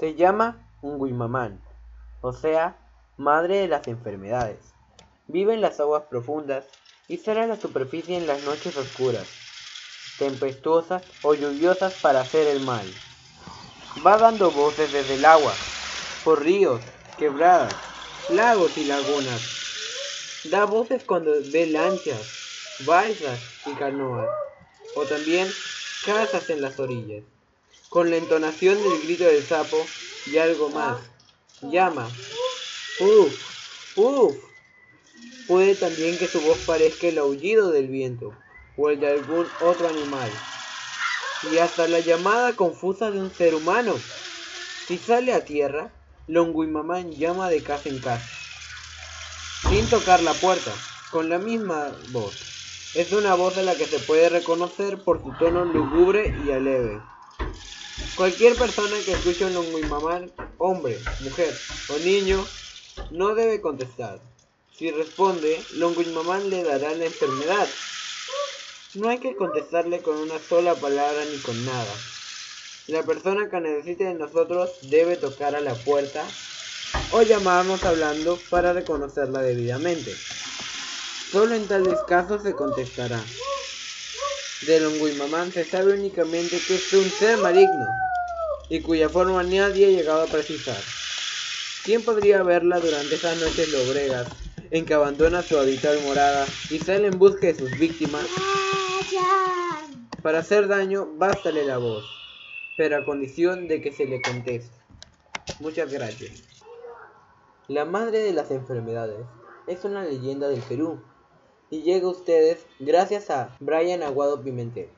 Se llama Unguimamán, o sea, madre de las enfermedades. Vive en las aguas profundas y sale a la superficie en las noches oscuras, tempestuosas o lluviosas para hacer el mal. Va dando voces desde el agua, por ríos, quebradas, lagos y lagunas. Da voces cuando ve lanchas, balsas y canoas, o también casas en las orillas con la entonación del grito del sapo y algo más. Llama. Uf, uf. Puede también que su voz parezca el aullido del viento o el de algún otro animal. Y hasta la llamada confusa de un ser humano. Si sale a tierra, Longuimamán llama de casa en casa. Sin tocar la puerta, con la misma voz. Es una voz a la que se puede reconocer por su tono lúgubre y aleve. Cualquier persona que escuche un mamá, hombre, mujer o niño, no debe contestar. Si responde, Longuimamán le dará la enfermedad. No hay que contestarle con una sola palabra ni con nada. La persona que necesite de nosotros debe tocar a la puerta o llamarnos hablando para reconocerla debidamente. Solo en tales casos se contestará. De Longuimamán se sabe únicamente que es un ser maligno y cuya forma nadie ha llegado a precisar. ¿Quién podría verla durante esas noches lobregas en que abandona su habitual morada y sale en busca de sus víctimas? Para hacer daño, bástale la voz, pero a condición de que se le conteste. Muchas gracias. La madre de las enfermedades es una leyenda del Perú y llega a ustedes gracias a Brian Aguado Pimentel.